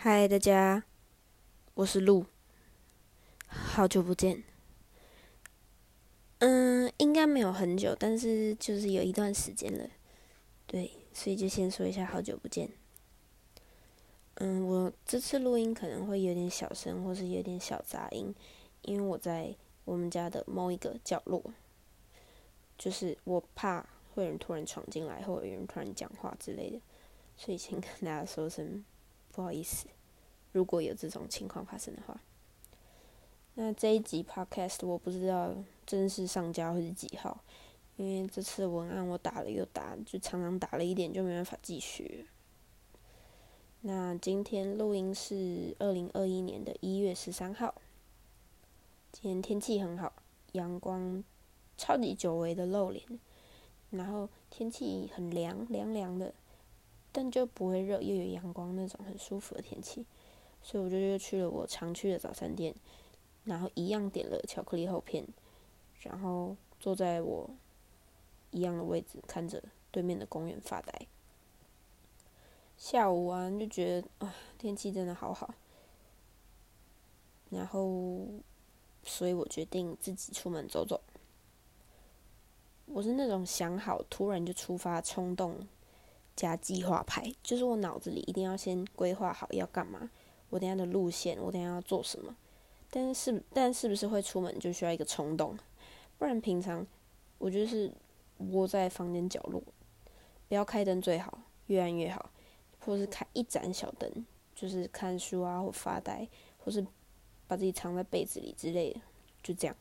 嗨，大家，我是鹿，好久不见。嗯，应该没有很久，但是就是有一段时间了。对，所以就先说一下好久不见。嗯，我这次录音可能会有点小声，或是有点小杂音，因为我在我们家的某一个角落，就是我怕会有人突然闯进来，或者有人突然讲话之类的，所以先跟大家说声。不好意思，如果有这种情况发生的话，那这一集 podcast 我不知道正式上架会是几号，因为这次文案我打了又打，就常常打了一点就没办法继续。那今天录音是二零二一年的一月十三号，今天天气很好，阳光超级久违的露脸，然后天气很凉凉凉的。但就不会热，又有阳光那种很舒服的天气，所以我就又去了我常去的早餐店，然后一样点了巧克力厚片，然后坐在我一样的位置，看着对面的公园发呆。下午啊，就觉得啊，天气真的好好，然后，所以我决定自己出门走走。我是那种想好突然就出发冲动。加计划牌，就是我脑子里一定要先规划好要干嘛，我等下的路线，我等下要做什么。但是，但是不是会出门就需要一个冲动？不然平常我就是窝在房间角落，不要开灯最好，越暗越好，或是开一盏小灯，就是看书啊，或发呆，或是把自己藏在被子里之类的，就这样。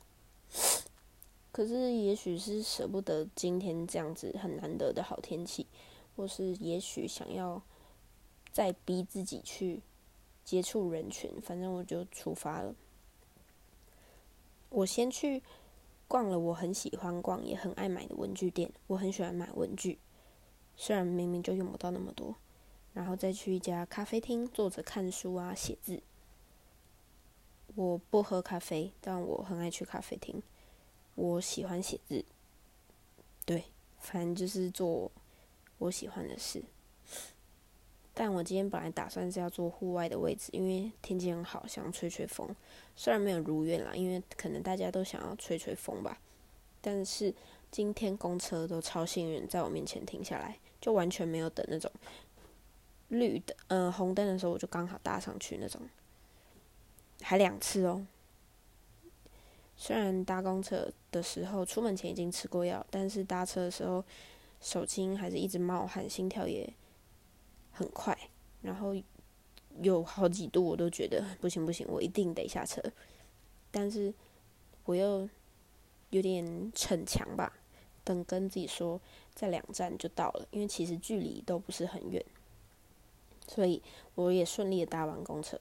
可是，也许是舍不得今天这样子很难得的好天气。或是也许想要再逼自己去接触人群，反正我就出发了。我先去逛了我很喜欢逛也很爱买的文具店，我很喜欢买文具，虽然明明就用不到那么多。然后再去一家咖啡厅坐着看书啊写字。我不喝咖啡，但我很爱去咖啡厅。我喜欢写字，对，反正就是做。我喜欢的事，但我今天本来打算是要坐户外的位置，因为天气很好，想吹吹风。虽然没有如愿啦，因为可能大家都想要吹吹风吧。但是今天公车都超幸运，在我面前停下来，就完全没有等那种绿的，嗯，红灯的时候我就刚好搭上去那种，还两次哦。虽然搭公车的时候出门前已经吃过药，但是搭车的时候。手心还是一直冒汗，心跳也很快，然后有好几度我都觉得不行不行，我一定得下车。但是我又有点逞强吧，等跟自己说在两站就到了，因为其实距离都不是很远，所以我也顺利的搭完公车。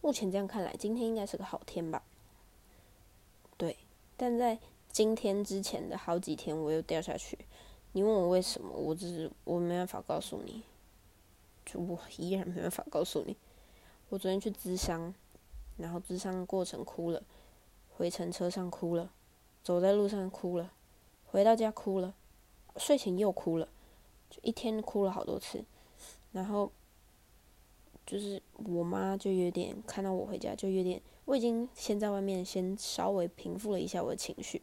目前这样看来，今天应该是个好天吧？对，但在。今天之前的好几天，我又掉下去。你问我为什么，我只是我没办法告诉你，就我依然没办法告诉你。我昨天去咨商，然后咨商过程哭了，回程车上哭了，走在路上哭了，回到家哭了，睡前又哭了，就一天哭了好多次。然后就是我妈就有点看到我回家就有点。我已经先在外面先稍微平复了一下我的情绪，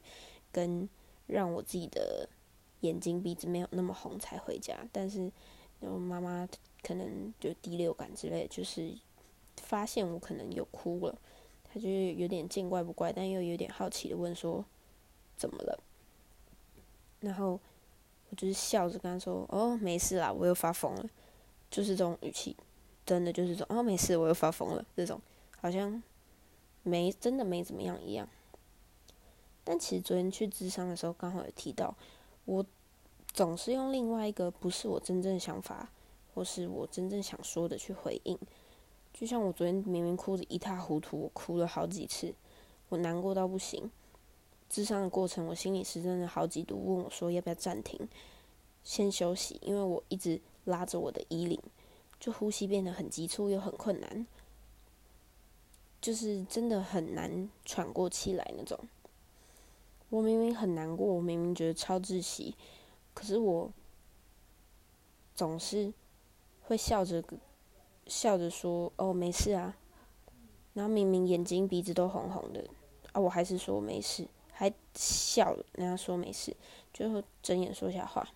跟让我自己的眼睛鼻子没有那么红才回家。但是，我妈妈可能就第六感之类，就是发现我可能有哭了，她就有点见怪不怪，但又有点好奇的问说：“怎么了？”然后我就是笑着跟她说：“哦，没事啦，我又发疯了。”就是这种语气，真的就是说：“哦，没事，我又发疯了。”这种好像。没真的没怎么样一样，但其实昨天去智商的时候，刚好有提到，我总是用另外一个不是我真正想法，或是我真正想说的去回应。就像我昨天明明哭得一塌糊涂，我哭了好几次，我难过到不行。智商的过程，我心里是真的好几度问我说要不要暂停，先休息，因为我一直拉着我的衣领，就呼吸变得很急促又很困难。就是真的很难喘过气来那种。我明明很难过，我明明觉得超窒息，可是我总是会笑着笑着说：“哦，没事啊。”然后明明眼睛鼻子都红红的，啊，我还是说没事，还笑，人家说没事，最后睁眼说瞎话。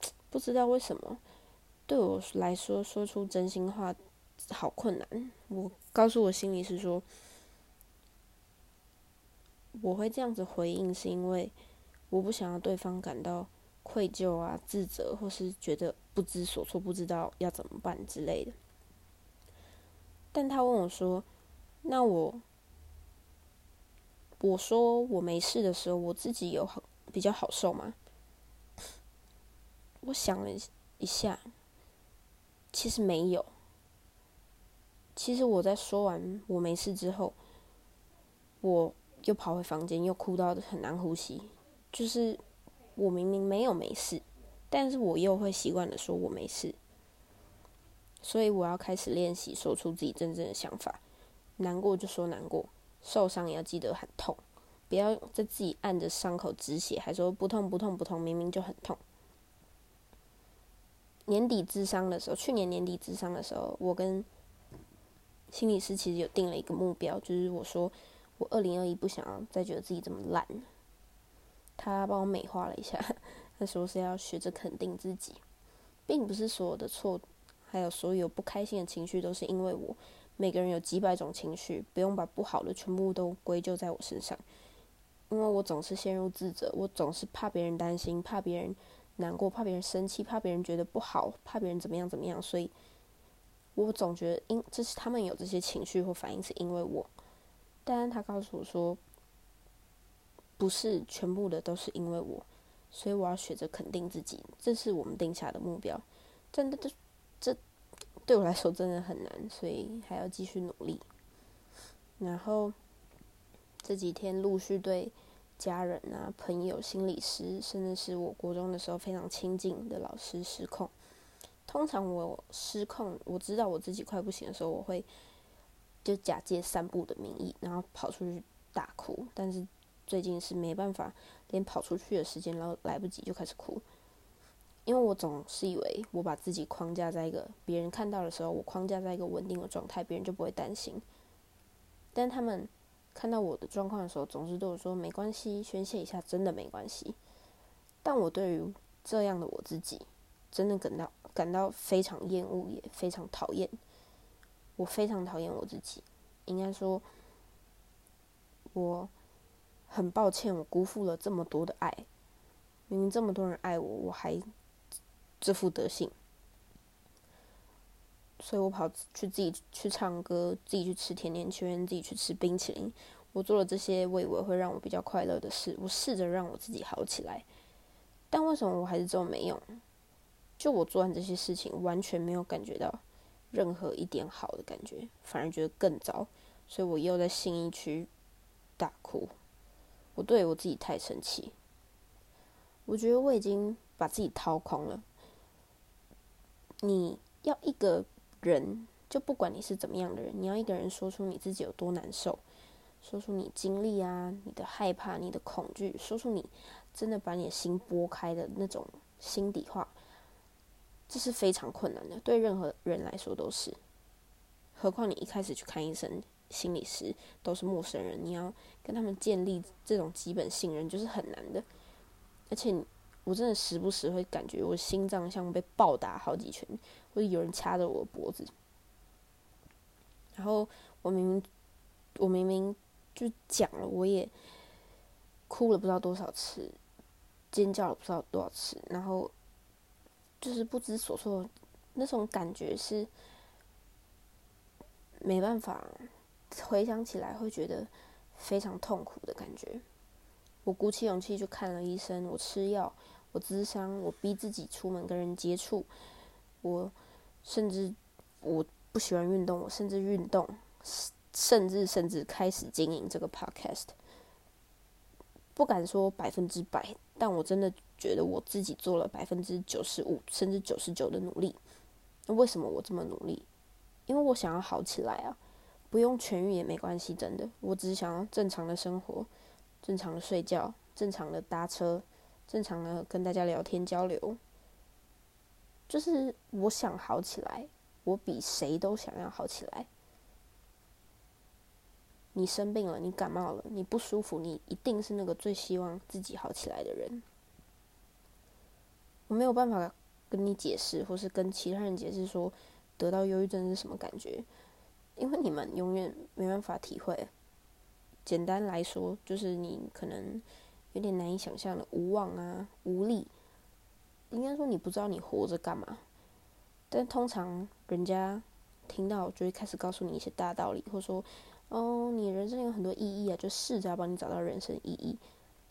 不知道为什么，对我来说说出真心话好困难。我告诉我心里是说，我会这样子回应，是因为我不想要对方感到愧疚啊、自责，或是觉得不知所措、不知道要怎么办之类的。但他问我说：“那我，我说我没事的时候，我自己有好比较好受吗？”我想了一下，其实没有。其实我在说完我没事之后，我又跑回房间，又哭到很难呼吸。就是我明明没有没事，但是我又会习惯的说我没事。所以我要开始练习说出自己真正的想法，难过就说难过，受伤也要记得很痛，不要在自己按着伤口止血，还说不痛不痛不痛，明明就很痛。年底智商的时候，去年年底智商的时候，我跟心理师其实有定了一个目标，就是我说我二零二一不想要再觉得自己这么烂。他帮我美化了一下，他说是要学着肯定自己，并不是所有的错。还有所有不开心的情绪都是因为我。每个人有几百种情绪，不用把不好的全部都归咎在我身上。因为我总是陷入自责，我总是怕别人担心，怕别人难过，怕别人生气，怕别人觉得不好，怕别人怎么样怎么样。所以，我总觉得因这是他们有这些情绪或反应是因为我。但他告诉我说，不是全部的都是因为我，所以我要学着肯定自己，这是我们定下的目标。真的，这这。对我来说真的很难，所以还要继续努力。然后这几天陆续对家人啊、朋友、心理师，甚至是我国中的时候非常亲近的老师失控。通常我失控，我知道我自己快不行的时候，我会就假借散步的名义，然后跑出去大哭。但是最近是没办法，连跑出去的时间都来不及，就开始哭。因为我总是以为我把自己框架在一个别人看到的时候，我框架在一个稳定的状态，别人就不会担心。但他们看到我的状况的时候，总是对我说：“没关系，宣泄一下，真的没关系。”但我对于这样的我自己，真的感到感到非常厌恶，也非常讨厌。我非常讨厌我自己，应该说，我很抱歉，我辜负了这么多的爱。明明这么多人爱我，我还。这副德性，所以我跑去自己去唱歌，自己去吃甜甜圈，自己去吃冰淇淋。我做了这些，我以为会让我比较快乐的事。我试着让我自己好起来，但为什么我还是这么没用？就我做完这些事情，完全没有感觉到任何一点好的感觉，反而觉得更糟。所以我又在新一区大哭。我对我自己太生气。我觉得我已经把自己掏空了。你要一个人，就不管你是怎么样的人，你要一个人说出你自己有多难受，说出你经历啊，你的害怕，你的恐惧，说出你真的把你的心拨开的那种心底话，这是非常困难的，对任何人来说都是。何况你一开始去看医生、心理师都是陌生人，你要跟他们建立这种基本信任，就是很难的，而且。我真的时不时会感觉我心脏像被暴打好几拳，或者有人掐着我脖子。然后我明明我明明就讲了，我也哭了不知道多少次，尖叫了不知道多少次，然后就是不知所措，那种感觉是没办法回想起来会觉得非常痛苦的感觉。我鼓起勇气去看了医生，我吃药。我智商，我逼自己出门跟人接触，我甚至我不喜欢运动，我甚至运动，甚至甚至开始经营这个 podcast。不敢说百分之百，但我真的觉得我自己做了百分之九十五甚至九十九的努力。那为什么我这么努力？因为我想要好起来啊！不用痊愈也没关系，真的。我只是想要正常的生活，正常的睡觉，正常的搭车。正常的跟大家聊天交流，就是我想好起来，我比谁都想要好起来。你生病了，你感冒了，你不舒服，你一定是那个最希望自己好起来的人。我没有办法跟你解释，或是跟其他人解释说得到忧郁症是什么感觉，因为你们永远没办法体会。简单来说，就是你可能有点难以想象的无望啊、无力。应该说你不知道你活着干嘛，但通常人家听到就会开始告诉你一些大道理，或说。哦，你人生有很多意义啊，就试着要帮你找到人生意义。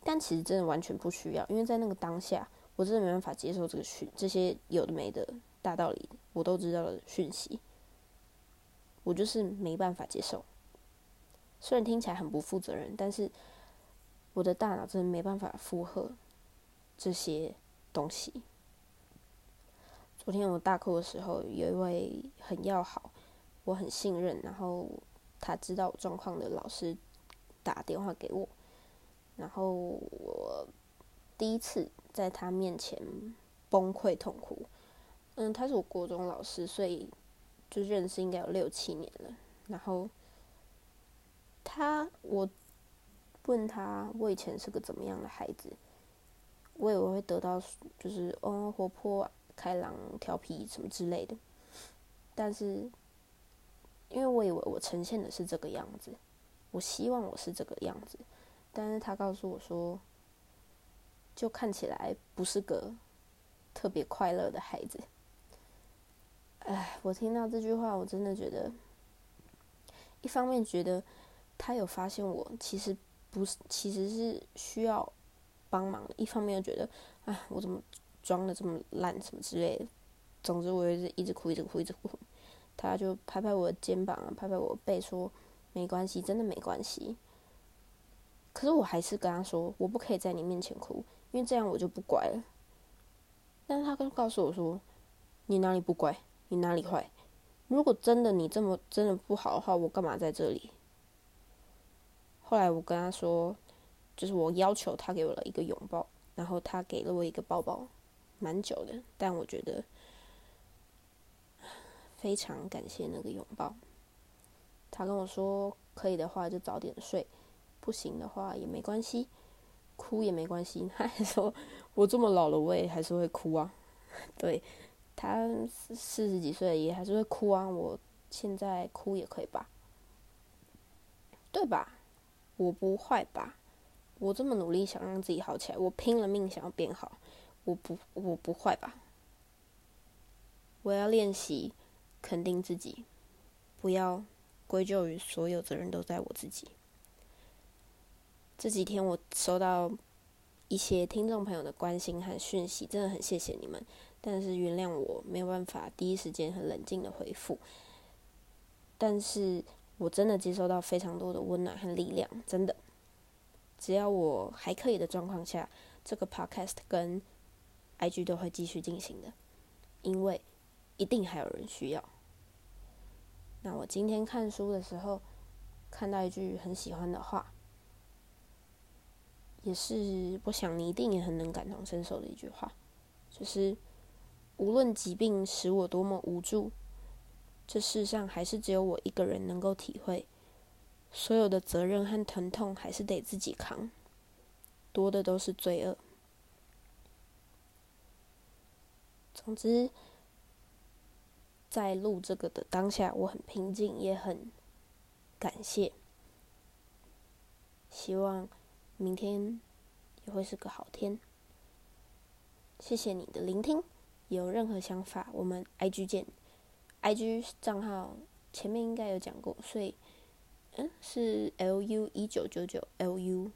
但其实真的完全不需要，因为在那个当下，我真的没办法接受这个讯，这些有的没的大道理，我都知道的讯息，我就是没办法接受。虽然听起来很不负责任，但是我的大脑真的没办法负荷这些东西。昨天我大哭的时候，有一位很要好，我很信任，然后。他知道我状况的老师打电话给我，然后我第一次在他面前崩溃痛哭。嗯，他是我国中老师，所以就认识应该有六七年了。然后他，我问他我以前是个怎么样的孩子，我以为会得到就是嗯活泼、开朗、调皮什么之类的，但是。因为我以为我呈现的是这个样子，我希望我是这个样子，但是他告诉我说，就看起来不是个特别快乐的孩子。哎，我听到这句话，我真的觉得，一方面觉得他有发现我其实不是，其实是需要帮忙的；一方面又觉得，哎，我怎么装的这么烂，什么之类的。总之，我就是一直哭，一直哭，一直哭。他就拍拍我的肩膀，拍拍我背，说：“没关系，真的没关系。”可是我还是跟他说：“我不可以在你面前哭，因为这样我就不乖了。”但是他就告诉我说：“你哪里不乖？你哪里坏？如果真的你这么真的不好的话，我干嘛在这里？”后来我跟他说：“就是我要求他给我了一个拥抱，然后他给了我一个抱抱，蛮久的，但我觉得。”非常感谢那个拥抱。他跟我说：“可以的话就早点睡，不行的话也没关系，哭也没关系。”他还说：“我这么老了，我也还是会哭啊。”对，他四十几岁也还是会哭啊。我现在哭也可以吧？对吧？我不坏吧？我这么努力想让自己好起来，我拼了命想要变好，我不我不坏吧？我要练习。肯定自己，不要归咎于所有责任都在我自己。这几天我收到一些听众朋友的关心和讯息，真的很谢谢你们。但是原谅我没有办法第一时间很冷静的回复。但是我真的接收到非常多的温暖和力量，真的。只要我还可以的状况下，这个 podcast 跟 IG 都会继续进行的，因为一定还有人需要。那我今天看书的时候，看到一句很喜欢的话，也是我想你一定也很能感同身受的一句话，就是无论疾病使我多么无助，这世上还是只有我一个人能够体会，所有的责任和疼痛还是得自己扛，多的都是罪恶。总之。在录这个的当下，我很平静，也很感谢。希望明天也会是个好天。谢谢你的聆听，有任何想法，我们 IG 见。IG 账号前面应该有讲过，所以嗯是 LU 一九九九 LU，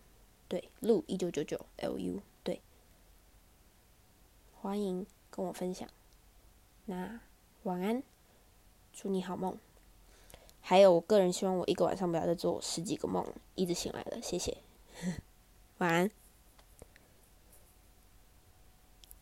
对，录一九九九 LU，对。欢迎跟我分享。那。晚安，祝你好梦。还有，我个人希望我一个晚上不要再做十几个梦，一直醒来了。谢谢，晚安。